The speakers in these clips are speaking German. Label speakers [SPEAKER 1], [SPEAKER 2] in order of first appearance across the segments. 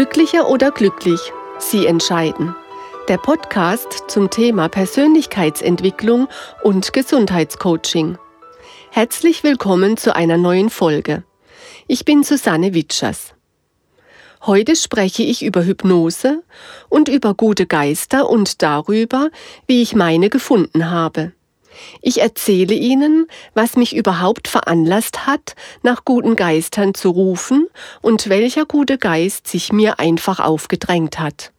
[SPEAKER 1] Glücklicher oder glücklich? Sie entscheiden. Der Podcast zum Thema Persönlichkeitsentwicklung und Gesundheitscoaching. Herzlich willkommen zu einer neuen Folge. Ich bin Susanne Witschers. Heute spreche ich über Hypnose und über gute Geister und darüber, wie ich meine gefunden habe. Ich erzähle Ihnen, was mich überhaupt veranlasst hat, nach guten Geistern zu rufen und welcher gute Geist sich mir einfach aufgedrängt hat.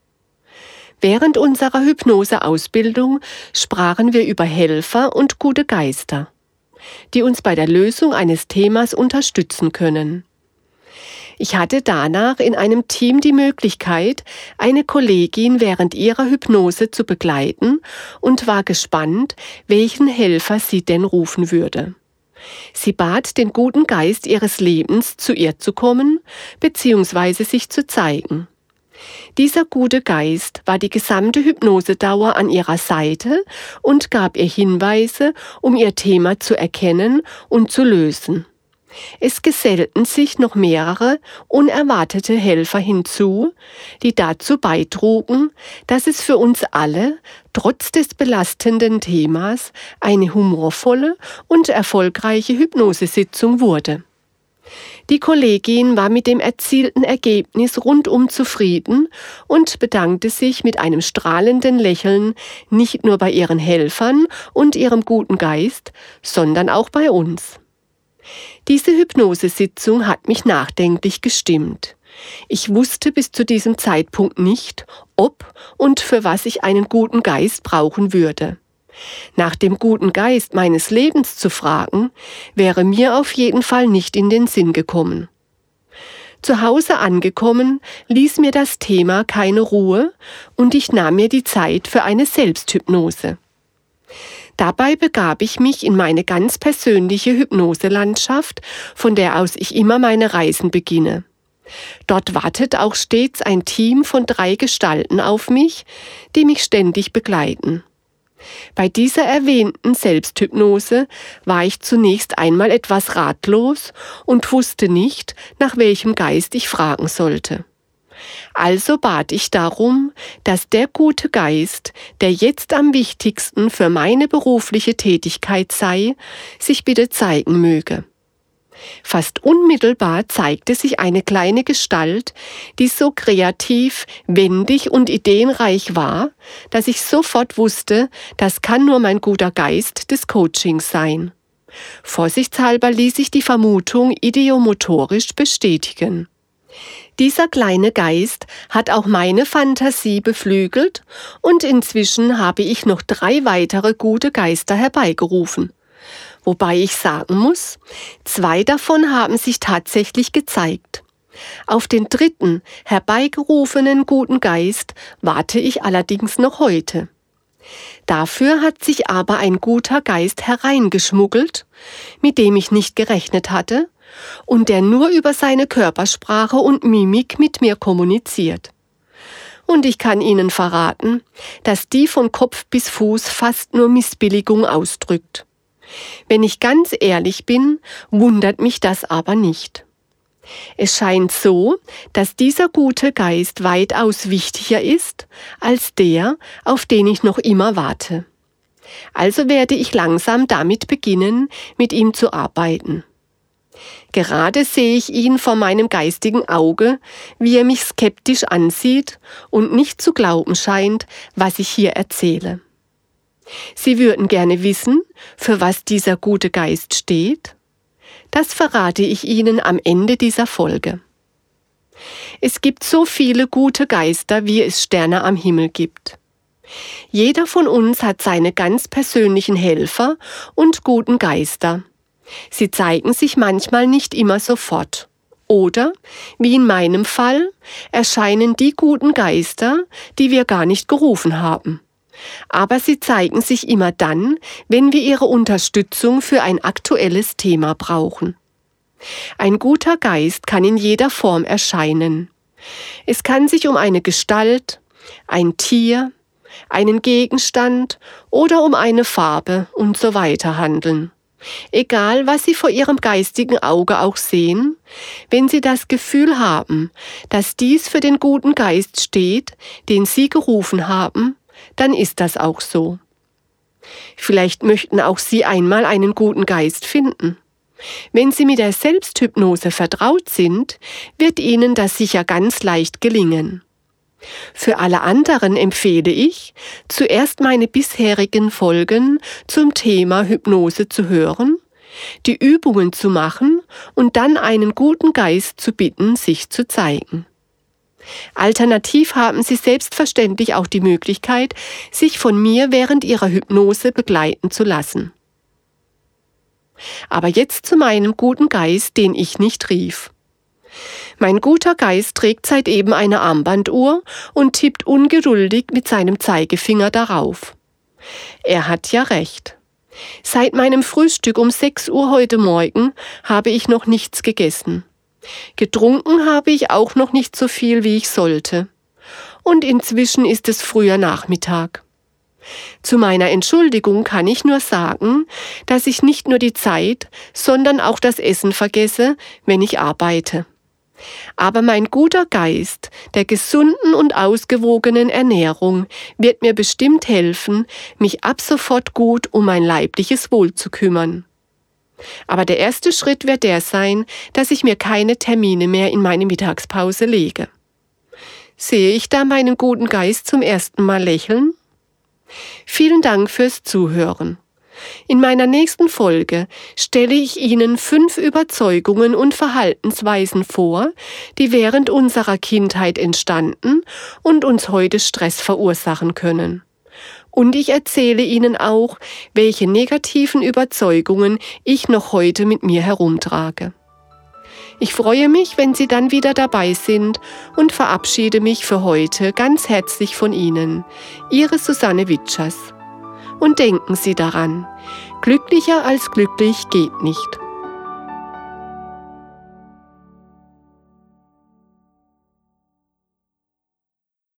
[SPEAKER 1] Während unserer Hypnoseausbildung sprachen wir über Helfer und gute Geister, die uns bei der Lösung eines Themas unterstützen können. Ich hatte danach in einem Team die Möglichkeit, eine Kollegin während ihrer Hypnose zu begleiten und war gespannt, welchen Helfer sie denn rufen würde. Sie bat den guten Geist ihres Lebens, zu ihr zu kommen bzw. sich zu zeigen. Dieser gute Geist war die gesamte Hypnosedauer an ihrer Seite und gab ihr Hinweise, um ihr Thema zu erkennen und zu lösen. Es gesellten sich noch mehrere unerwartete Helfer hinzu, die dazu beitrugen, dass es für uns alle, trotz des belastenden Themas, eine humorvolle und erfolgreiche Hypnosesitzung wurde. Die Kollegin war mit dem erzielten Ergebnis rundum zufrieden und bedankte sich mit einem strahlenden Lächeln nicht nur bei ihren Helfern und ihrem guten Geist, sondern auch bei uns. Diese Hypnosesitzung hat mich nachdenklich gestimmt. Ich wusste bis zu diesem Zeitpunkt nicht, ob und für was ich einen guten Geist brauchen würde. Nach dem guten Geist meines Lebens zu fragen, wäre mir auf jeden Fall nicht in den Sinn gekommen. Zu Hause angekommen, ließ mir das Thema keine Ruhe und ich nahm mir die Zeit für eine Selbsthypnose. Dabei begab ich mich in meine ganz persönliche Hypnoselandschaft, von der aus ich immer meine Reisen beginne. Dort wartet auch stets ein Team von drei Gestalten auf mich, die mich ständig begleiten. Bei dieser erwähnten Selbsthypnose war ich zunächst einmal etwas ratlos und wusste nicht, nach welchem Geist ich fragen sollte. Also bat ich darum, dass der gute Geist, der jetzt am wichtigsten für meine berufliche Tätigkeit sei, sich bitte zeigen möge. Fast unmittelbar zeigte sich eine kleine Gestalt, die so kreativ, wendig und ideenreich war, dass ich sofort wusste, das kann nur mein guter Geist des Coachings sein. Vorsichtshalber ließ ich die Vermutung ideomotorisch bestätigen. Dieser kleine Geist hat auch meine Fantasie beflügelt und inzwischen habe ich noch drei weitere gute Geister herbeigerufen. Wobei ich sagen muss, zwei davon haben sich tatsächlich gezeigt. Auf den dritten, herbeigerufenen guten Geist warte ich allerdings noch heute. Dafür hat sich aber ein guter Geist hereingeschmuggelt, mit dem ich nicht gerechnet hatte und der nur über seine Körpersprache und Mimik mit mir kommuniziert. Und ich kann Ihnen verraten, dass die von Kopf bis Fuß fast nur Missbilligung ausdrückt. Wenn ich ganz ehrlich bin, wundert mich das aber nicht. Es scheint so, dass dieser gute Geist weitaus wichtiger ist als der, auf den ich noch immer warte. Also werde ich langsam damit beginnen, mit ihm zu arbeiten. Gerade sehe ich ihn vor meinem geistigen Auge, wie er mich skeptisch ansieht und nicht zu glauben scheint, was ich hier erzähle. Sie würden gerne wissen, für was dieser gute Geist steht? Das verrate ich Ihnen am Ende dieser Folge. Es gibt so viele gute Geister, wie es Sterne am Himmel gibt. Jeder von uns hat seine ganz persönlichen Helfer und guten Geister. Sie zeigen sich manchmal nicht immer sofort. Oder, wie in meinem Fall, erscheinen die guten Geister, die wir gar nicht gerufen haben. Aber sie zeigen sich immer dann, wenn wir ihre Unterstützung für ein aktuelles Thema brauchen. Ein guter Geist kann in jeder Form erscheinen. Es kann sich um eine Gestalt, ein Tier, einen Gegenstand oder um eine Farbe und so weiter handeln. Egal, was Sie vor Ihrem geistigen Auge auch sehen, wenn Sie das Gefühl haben, dass dies für den guten Geist steht, den Sie gerufen haben, dann ist das auch so. Vielleicht möchten auch Sie einmal einen guten Geist finden. Wenn Sie mit der Selbsthypnose vertraut sind, wird Ihnen das sicher ganz leicht gelingen. Für alle anderen empfehle ich, zuerst meine bisherigen Folgen zum Thema Hypnose zu hören, die Übungen zu machen und dann einen guten Geist zu bitten, sich zu zeigen. Alternativ haben Sie selbstverständlich auch die Möglichkeit, sich von mir während Ihrer Hypnose begleiten zu lassen. Aber jetzt zu meinem guten Geist, den ich nicht rief. Mein guter Geist trägt seit eben eine Armbanduhr und tippt ungeduldig mit seinem Zeigefinger darauf. Er hat ja recht. Seit meinem Frühstück um 6 Uhr heute Morgen habe ich noch nichts gegessen. Getrunken habe ich auch noch nicht so viel, wie ich sollte. Und inzwischen ist es früher Nachmittag. Zu meiner Entschuldigung kann ich nur sagen, dass ich nicht nur die Zeit, sondern auch das Essen vergesse, wenn ich arbeite. Aber mein guter Geist der gesunden und ausgewogenen Ernährung wird mir bestimmt helfen, mich ab sofort gut um mein leibliches Wohl zu kümmern. Aber der erste Schritt wird der sein, dass ich mir keine Termine mehr in meine Mittagspause lege. Sehe ich da meinen guten Geist zum ersten Mal lächeln? Vielen Dank fürs Zuhören. In meiner nächsten Folge stelle ich Ihnen fünf Überzeugungen und Verhaltensweisen vor, die während unserer Kindheit entstanden und uns heute Stress verursachen können. Und ich erzähle Ihnen auch, welche negativen Überzeugungen ich noch heute mit mir herumtrage. Ich freue mich, wenn Sie dann wieder dabei sind und verabschiede mich für heute ganz herzlich von Ihnen. Ihre Susanne Witschers. Und denken Sie daran, glücklicher als glücklich geht nicht.